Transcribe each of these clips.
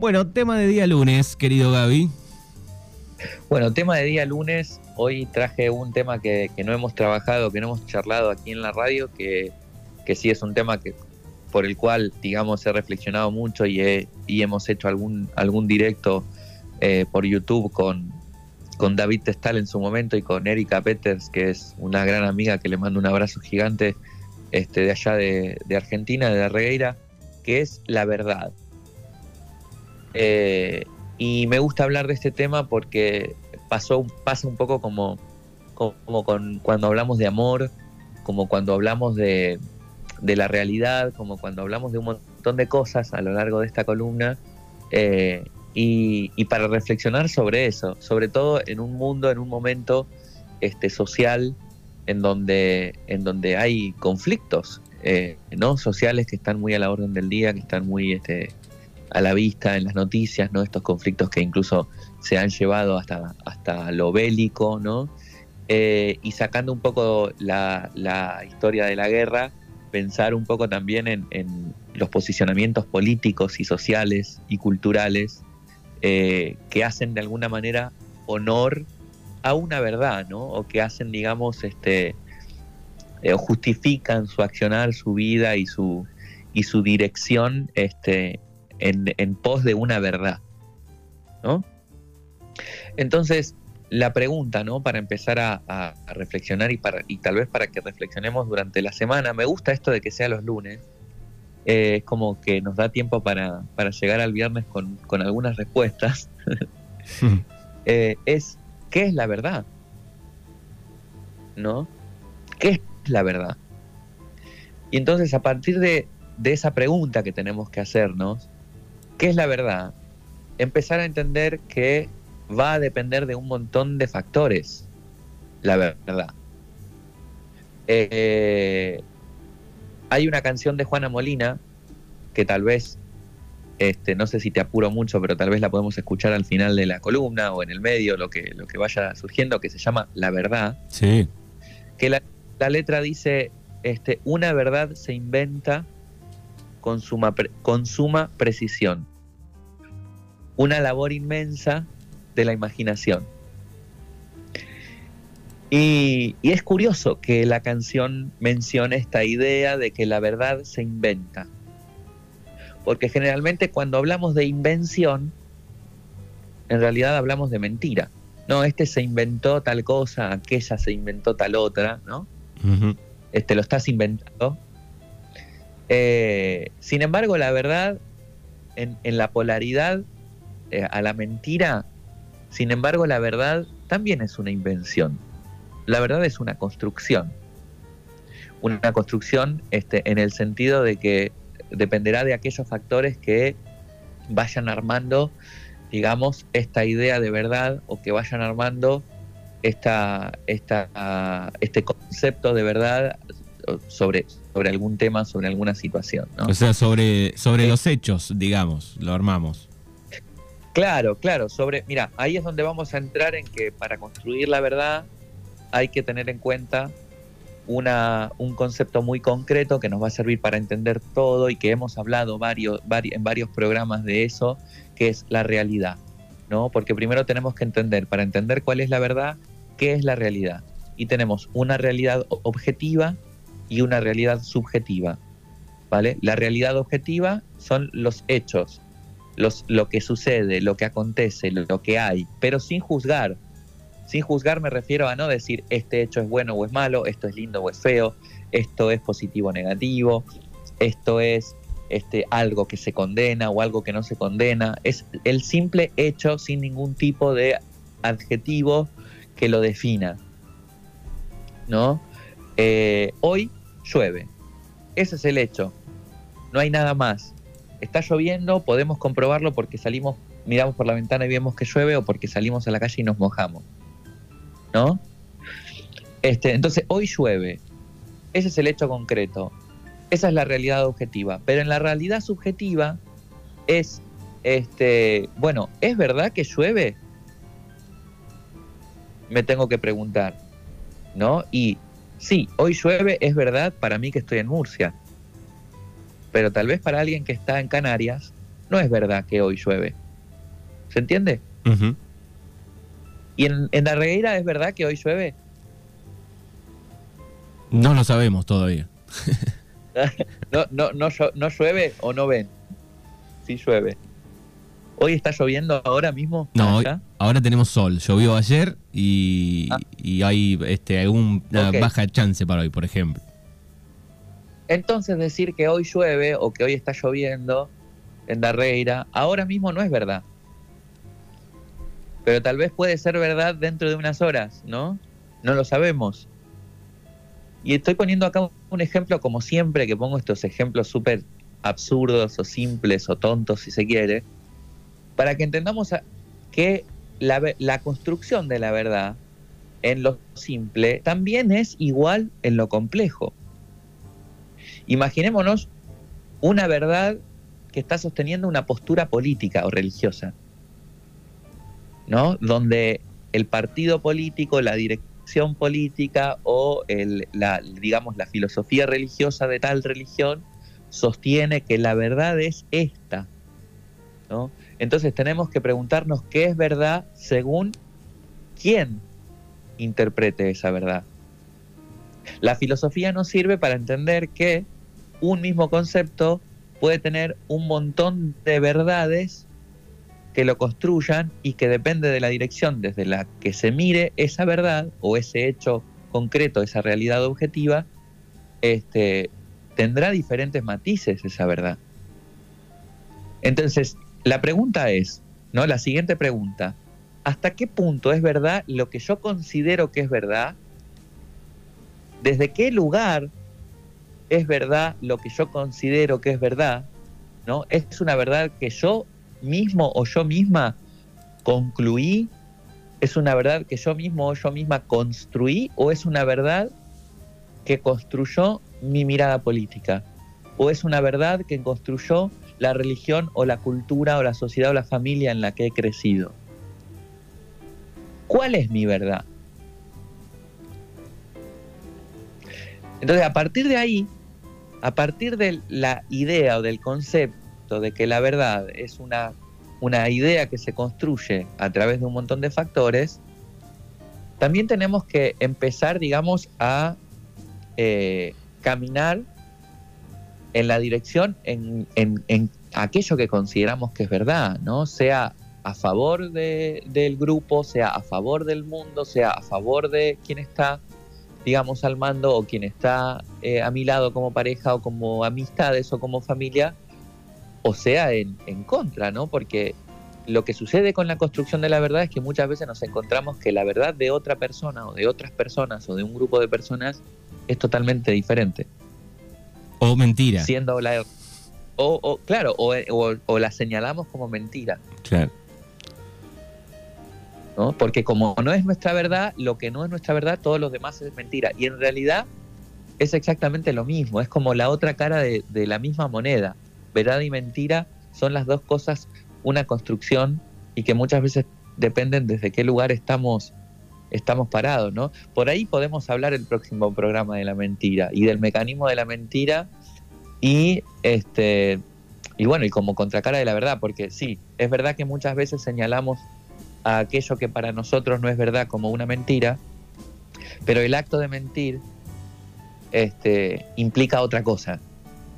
Bueno, tema de día lunes, querido Gaby. Bueno, tema de día lunes. Hoy traje un tema que, no hemos trabajado, que no hemos charlado aquí en la radio, que, que sí es un tema que por el cual, digamos, he reflexionado mucho y, y hemos hecho algún, algún directo eh, por YouTube con, con David Testal en su momento y con Erika Peters, que es una gran amiga que le mando un abrazo gigante este, de allá de, Argentina, de la Regueira, que es la verdad. Eh, y me gusta hablar de este tema porque pasó, pasa un poco como, como con, cuando hablamos de amor, como cuando hablamos de, de, la realidad, como cuando hablamos de un montón de cosas a lo largo de esta columna. Eh, y, para reflexionar sobre eso, sobre todo en un mundo, en un momento este, social en donde, en donde hay conflictos eh, ¿no? sociales que están muy a la orden del día, que están muy este, a la vista en las noticias, ¿no? estos conflictos que incluso se han llevado hasta, hasta lo bélico, ¿no? Eh, y sacando un poco la, la, historia de la guerra, pensar un poco también en, en los posicionamientos políticos y sociales y culturales eh, que hacen de alguna manera honor a una verdad, ¿no? O que hacen, digamos, este, eh, justifican su accionar, su vida y su, y su dirección este, en, pos de una verdad, ¿no? Entonces, la pregunta, ¿no? Para empezar a, reflexionar y, para, y tal vez para que reflexionemos durante la semana, me gusta esto de que sea los lunes, eh, es como que nos da tiempo para, llegar al viernes con, algunas respuestas, eh, es ¿qué es la verdad? ¿No? ¿Qué es la verdad? Y entonces a partir de, de esa pregunta que tenemos que hacernos, ¿qué es la verdad? Empezar a entender que va a depender de un montón de factores, la verdad. Eh, hay una canción de Juana Molina que tal vez, este, no sé si te apuro mucho, pero tal vez la podemos escuchar al final de la columna o en el medio, lo que, lo que vaya surgiendo, que se llama La Verdad. Sí. Que la, letra dice, este, una verdad se inventa con suma, con suma precisión. Una labor inmensa de la imaginación. Y, es curioso que la canción mencione esta idea de que la verdad se inventa. Porque generalmente cuando hablamos de invención, en realidad hablamos de mentira. No, este se inventó tal cosa, aquella se inventó tal otra, ¿no? Este lo estás inventando. Eh, sin embargo, la verdad, en, la polaridad eh, a la mentira, sin embargo, la verdad también es una invención la verdad es una construcción. Una construcción este, en el sentido de que dependerá de aquellos factores que vayan armando, digamos, esta idea de verdad o que vayan armando esta, esta, este concepto de verdad sobre, sobre algún tema, sobre alguna situación. O sea, sobre, sobre los hechos, digamos, lo armamos. Claro, claro, sobre, mira, ahí es donde vamos a entrar en que para construir la verdad hay que tener en cuenta una, un concepto muy concreto que nos va a servir para entender todo y que hemos hablado varios, en varios programas de eso, que es la realidad. ¿no? Porque primero tenemos que entender, para entender cuál es la verdad, qué es la realidad. Y tenemos una realidad objetiva y una realidad subjetiva. ¿vale? La realidad objetiva son los hechos, los, lo que sucede, lo que acontece, lo que hay, pero sin juzgar, sin juzgar me refiero a no decir este hecho es bueno o es malo, esto es lindo o es feo, esto es positivo o negativo, esto es este, algo que se condena o algo que no se condena. Es el simple hecho sin ningún tipo de adjetivo que lo defina. ¿No? Eh, hoy llueve. Ese es el hecho. No hay nada más. Está lloviendo, podemos comprobarlo porque salimos, miramos por la ventana y vemos que llueve o porque salimos a la calle y nos mojamos. ¿no? Este, entonces, hoy llueve. Ese es el hecho concreto. Esa es la realidad objetiva. Pero en la realidad subjetiva es, este, bueno, ¿es verdad que llueve? Me tengo que preguntar, ¿no? Y sí, hoy llueve, es verdad para mí que estoy en Murcia. Pero tal vez para alguien que está en Canarias, no es verdad que hoy llueve. ¿Se entiende? ¿Y en, en la regueira es verdad que hoy llueve? No lo sabemos todavía. No, no, no, no llueve o no ven. Sí llueve. ¿Hoy está lloviendo ahora mismo? No, hoy- ahora tenemos sol. Llovió ayer y, Ah. y hay este, alguna Ok. baja chance para hoy, por ejemplo. Entonces decir que hoy llueve o que hoy está lloviendo en Darreira, ahora mismo no es verdad. Pero tal vez puede ser verdad dentro de unas horas, ¿no? No lo sabemos. Y estoy poniendo acá un ejemplo, como siempre que pongo estos ejemplos súper absurdos o simples o tontos, si se quiere, para que entendamos que la, la construcción de la verdad en lo simple también es igual en lo complejo. Imaginémonos una verdad que está sosteniendo una postura política o religiosa, ¿no? Donde el partido político, la dirección política o la, digamos, la filosofía religiosa de tal religión sostiene que la verdad es esta, ¿no? Entonces tenemos que preguntarnos qué es verdad según quién interprete esa verdad. La filosofía nos sirve para entender que un mismo concepto puede tener un montón de verdades que lo construyan y que depende de la dirección desde la que se mire esa verdad o ese hecho concreto, esa realidad objetiva, este, tendrá diferentes matices esa verdad. Entonces, la pregunta es, ¿no? La siguiente pregunta, ¿hasta qué punto es verdad lo que yo considero que es verdad? ¿Desde qué lugar es verdad lo que yo considero que es verdad? ¿No? ¿Es una verdad que yo mismo o yo misma concluí? ¿Es una verdad que yo mismo o yo misma construí? ¿O es una verdad que construyó mi mirada política? ¿O es una verdad que construyó la religión o la cultura o la sociedad o la familia en la que he crecido? ¿Cuál es mi verdad? Entonces, a partir de ahí, a partir de la idea o del concepto de que la verdad es una, una idea que se construye a través de un montón de factores, también tenemos que empezar, digamos, a eh, caminar en la dirección en, en- en aquello que consideramos que es verdad, ¿no? Sea a favor de- del grupo, sea a favor del mundo, sea a favor de quien está, digamos, al mando o quien está eh, a mi lado como pareja o como amistades o como familia, o sea en, en contra, ¿no? Porque lo que sucede con la construcción de la verdad es que muchas veces nos encontramos que la verdad de otra persona o de otras personas o de un grupo de personas es totalmente diferente O mentira. siendo la o, o, claro o, o- o la señalamos como mentira Claro. Porque como no es nuestra verdad lo que no es nuestra verdad todos los demás es mentira. Y en realidad es exactamente lo mismo es como la otra cara de, de la misma moneda. Verdad y mentira son las dos cosas una construcción y que muchas veces dependen desde qué lugar estamos estamos parados no por ahí podemos hablar el próximo programa de la mentira y del mecanismo de la mentira y este y bueno y como contracara de la verdad porque sí es verdad que muchas veces señalamos a aquello que para nosotros no es verdad como una mentira pero el acto de mentir este implica otra cosa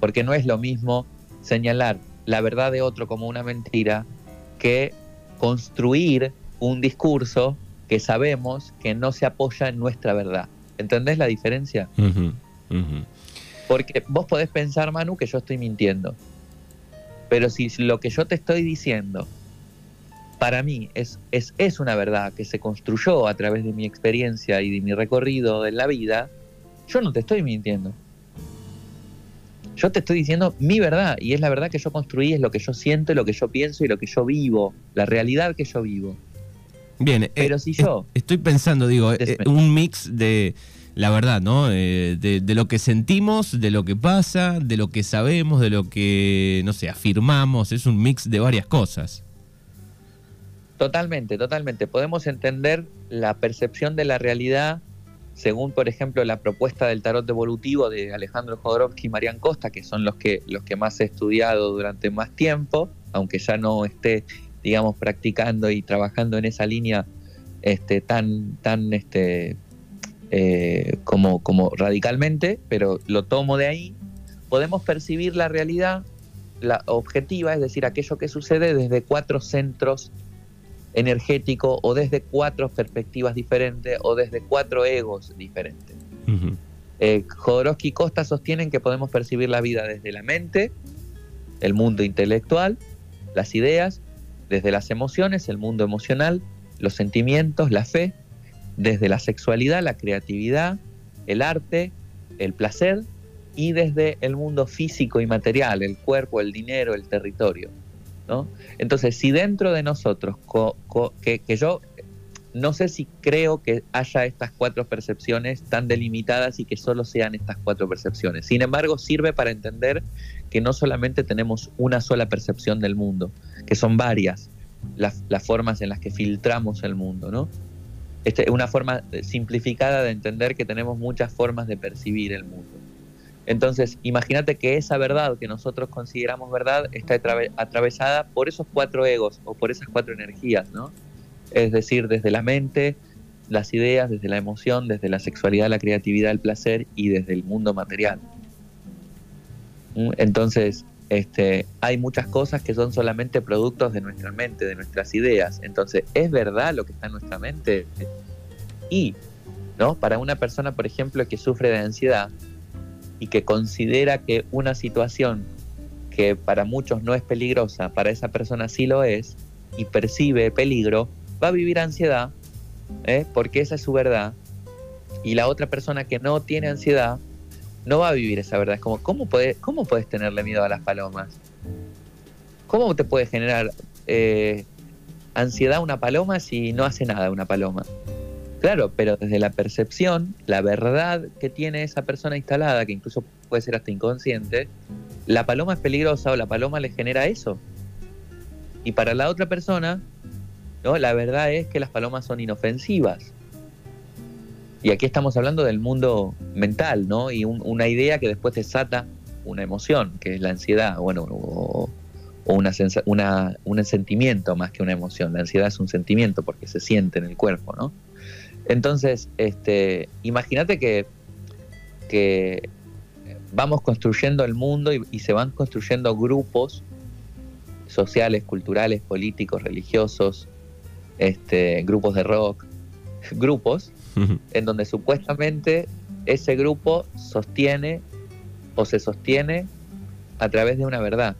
porque no es lo mismo señalar la verdad de otro como una mentira que construir un discurso que sabemos que no se apoya en nuestra verdad ¿entendés la diferencia? Porque vos podés pensar, Manu, que yo estoy mintiendo. Pero si lo que yo te estoy diciendo, para mí, es, es, es una verdad que se construyó a través de mi experiencia y de mi recorrido en la vida, yo no te estoy mintiendo. Yo te estoy diciendo mi verdad, y es la verdad que yo construí, es lo que yo siento, lo que yo pienso y lo que yo vivo, la realidad que yo vivo. Bien, eh, Pero si yo- Estoy pensando, digo, eh, un mix de la verdad, ¿no? Eh, de, de lo que sentimos, de lo que pasa, de lo que sabemos, de lo que, no sé, afirmamos. Es un mix de varias cosas. Totalmente, totalmente. Podemos entender la percepción de la realidad según, por ejemplo, la propuesta del tarot evolutivo de Alejandro Jodorowsky y Marian Costa, que son los que, los que más he estudiado durante más tiempo, aunque ya no esté, digamos, practicando y trabajando en esa línea este, tan, tan este, eh, como, como radicalmente, pero lo tomo de ahí, podemos percibir la realidad la objetiva, es decir, aquello que sucede desde cuatro centros energéticos o desde cuatro perspectivas diferentes o desde cuatro egos diferentes. Eh, Jodorowsky y Costa sostienen que podemos percibir la vida desde la mente, el mundo intelectual, las ideas, desde las emociones, el mundo emocional, los sentimientos, la fe, desde la sexualidad, la creatividad, el arte, el placer y desde el mundo físico y material, el cuerpo, el dinero, el territorio. Entonces, si dentro de nosotros, que, yo no sé si creo que haya estas cuatro percepciones tan delimitadas y que solo sean estas cuatro percepciones. Sin embargo, sirve para entender que no solamente tenemos una sola percepción del mundo, que son varias las, formas en las que filtramos el mundo, ¿no? Este, una forma simplificada de entender que tenemos muchas formas de percibir el mundo. Entonces, imagínate que esa verdad que nosotros consideramos verdad está atravesada por esos cuatro egos o por esas cuatro energías, ¿no? Es decir, desde la mente, las ideas, desde la emoción, desde la sexualidad, la creatividad, el placer y desde el mundo material. ¿Mm? Entonces, este, hay muchas cosas que son solamente productos de nuestra mente, de nuestras ideas. Entonces, ¿es verdad lo que está en nuestra mente? Y, ¿no? Para una persona, por ejemplo, que sufre de ansiedad, y que considera que una situación que para muchos no es peligrosa, para esa persona sí lo es, y percibe peligro, va a vivir ansiedad, ¿eh? porque esa es su verdad, y la otra persona que no tiene ansiedad no va a vivir esa verdad. Es como, ¿cómo, puede, cómo puedes tenerle miedo a las palomas? ¿Cómo te puede generar eh, ansiedad una paloma si no hace nada una paloma? Claro, pero desde la percepción, la verdad que tiene esa persona instalada, que incluso puede ser hasta inconsciente, la paloma es peligrosa o la paloma le genera eso. Y para la otra persona, ¿no? la verdad es que las palomas son inofensivas. Y aquí estamos hablando del mundo mental, ¿no? Y una idea que después desata una emoción, que es la ansiedad, bueno, o, una, una, un sentimiento más que una emoción. La ansiedad es un sentimiento porque se siente en el cuerpo, ¿no? Entonces, este, imagínate que, que vamos construyendo el mundo y, se van construyendo grupos sociales, culturales, políticos, religiosos, este, grupos de rock, grupos en donde supuestamente ese grupo sostiene o se sostiene a través de una verdad.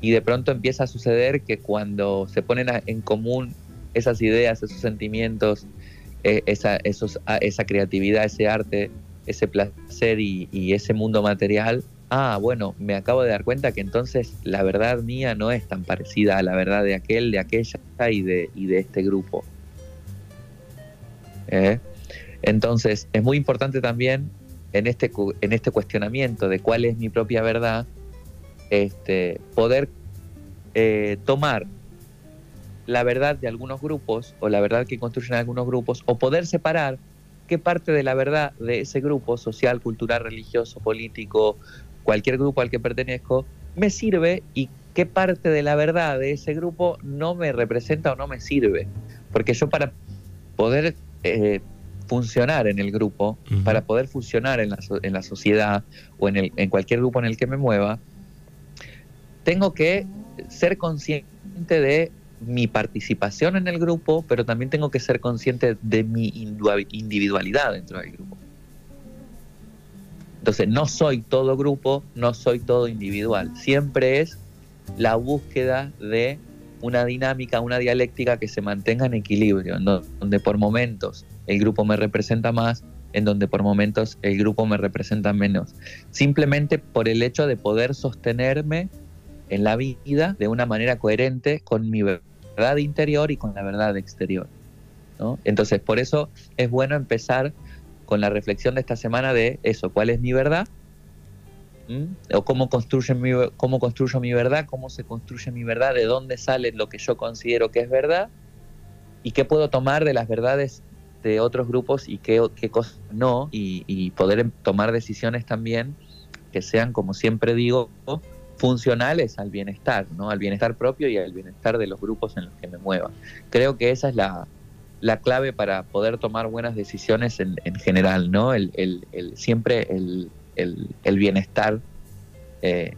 Y de pronto empieza a suceder que cuando se ponen en común esas ideas, esos sentimientos, esa, esos, esa creatividad, ese arte, ese placer y, ese mundo material, ah, bueno, me acabo de dar cuenta que entonces la verdad mía no es tan parecida a la verdad de aquel, de aquella y de, y de este grupo. ¿Eh? Entonces, es muy importante también en este, en este cuestionamiento de cuál es mi propia verdad, este, poder eh, tomar la verdad de algunos grupos o la verdad que construyen algunos grupos o poder separar qué parte de la verdad de ese grupo social, cultural, religioso, político, cualquier grupo al que pertenezco, me sirve y qué parte de la verdad de ese grupo no me representa o no me sirve. Porque yo para poder eh, funcionar en el grupo, para poder funcionar en la, en la sociedad o en, el, en cualquier grupo en el que me mueva, tengo que ser consciente de mi participación en el grupo, pero también tengo que ser consciente de mi individualidad dentro del grupo. Entonces, no soy todo grupo, no soy todo individual. Siempre es la búsqueda de una dinámica, una dialéctica que se mantenga en equilibrio, en donde por momentos el grupo me representa más, en donde por momentos el grupo me representa menos. Simplemente por el hecho de poder sostenerme en la vida de una manera coherente con mi verdad interior y con la verdad exterior. ¿no? Entonces, por eso es bueno empezar con la reflexión de esta semana de eso, cuál es mi verdad, ¿Mm? o cómo, construye mi, cómo construyo mi verdad, cómo se construye mi verdad, de dónde sale lo que yo considero que es verdad, y qué puedo tomar de las verdades de otros grupos y qué, qué cosas no, y, y poder tomar decisiones también que sean, como siempre digo, funcionales al bienestar, ¿no? Al bienestar propio y al bienestar de los grupos en los que me mueva. Creo que esa es la, clave para poder tomar buenas decisiones en, general, ¿no? El, siempre el, bienestar, eh,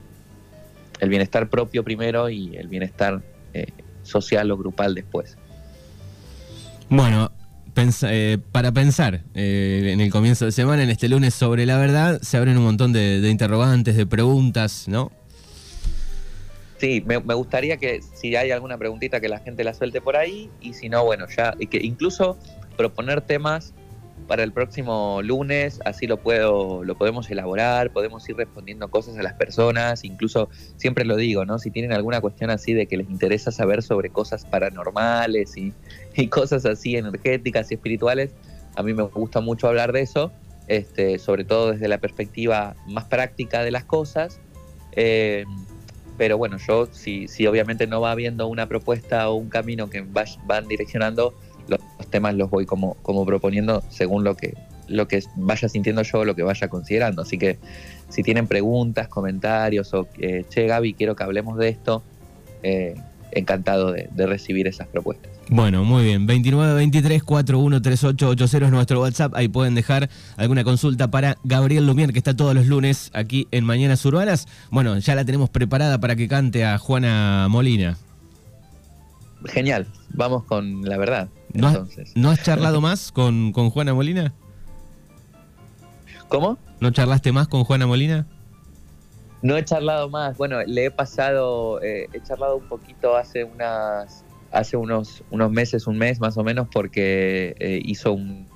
el bienestar propio primero y el bienestar eh, social o grupal después. Bueno, eh, para pensar en el comienzo de semana, en este lunes sobre la verdad, se abren un montón de interrogantes, de preguntas, ¿no? Sí, me, gustaría que si hay alguna preguntita que la gente la suelte por ahí y si no, bueno, ya que incluso proponer temas para el próximo lunes, así lo puedo lo podemos elaborar, podemos ir respondiendo cosas a las personas, incluso siempre lo digo, ¿no? Si tienen alguna cuestión así de que les interesa saber sobre cosas paranormales y, cosas así energéticas y espirituales, a mí me gusta mucho hablar de eso, este, sobre todo desde la perspectiva más práctica de las cosas. Eh, pero bueno, yo si, si obviamente no va habiendo una propuesta o un camino que van direccionando, los, temas los voy como, como proponiendo según lo que, lo que vaya sintiendo yo, lo que vaya considerando. Así que si tienen preguntas, comentarios o, eh, che Gaby, quiero que hablemos de esto, eh, encantado de, recibir esas propuestas. Bueno, muy bien. 2923-413880 es nuestro WhatsApp. Ahí pueden dejar alguna consulta para Gabriel Lumier, que está todos los lunes aquí en Mañanas Urbanas. Bueno, ya la tenemos preparada para que cante a Juana Molina. Genial, vamos con la verdad. ¿No, entonces. ¿no has charlado más con, con Juana Molina? ¿Cómo? ¿No charlaste más con Juana Molina? No he charlado más. Bueno, le he pasado, eh, he charlado un poquito hace unas, hace unos, unos meses, un mes más o menos, porque eh, hizo un,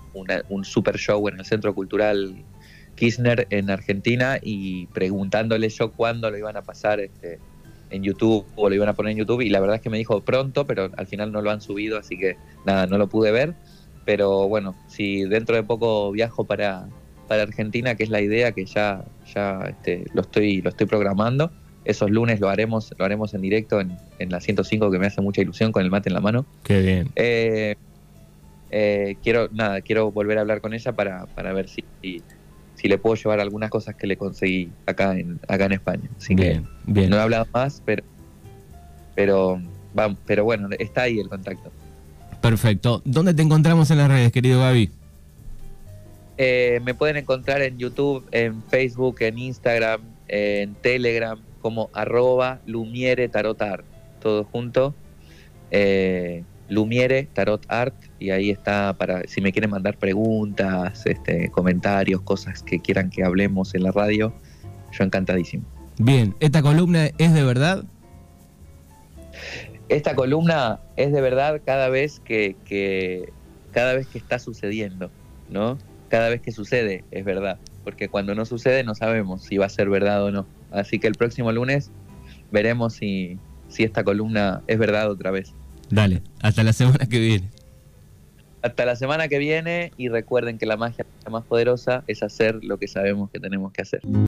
un super show en el Centro Cultural Kirchner en Argentina y preguntándole yo cuándo lo iban a pasar este, en YouTube o lo iban a poner en YouTube y la verdad es que me dijo pronto, pero al final no lo han subido, así que nada, no lo pude ver. Pero bueno, si dentro de poco viajo para, para Argentina, que es la idea que ya, ya este, lo, estoy, lo estoy programando. Esos lunes lo haremos, lo haremos en directo en, en la 105, que me hace mucha ilusión con el mate en la mano. Qué bien. Eh, eh, quiero, nada, quiero volver a hablar con ella para, para ver si, si, le puedo llevar algunas cosas que le conseguí acá en, acá en España. Así bien, que bien. no he hablado más, pero, pero, pero bueno, está ahí el contacto. Perfecto. ¿Dónde te encontramos en las redes, querido Gaby? Eh, me pueden encontrar en YouTube, en Facebook, en Instagram, en Telegram, como arroba Lumiere Tarot Art, todo junto. Eh, Lumiere Tarot Art, y ahí está para si me quieren mandar preguntas, este, comentarios, cosas que quieran que hablemos en la radio, yo encantadísimo. Bien, ¿esta columna es de verdad? Esta columna es de verdad cada vez que, que cada vez que está sucediendo, ¿no? Cada vez que sucede es verdad, porque cuando no sucede no sabemos si va a ser verdad o no. Así que el próximo lunes veremos si, si esta columna es verdad otra vez. Dale, hasta la semana que viene. Hasta la semana que viene y recuerden que la magia más poderosa es hacer lo que sabemos que tenemos que hacer.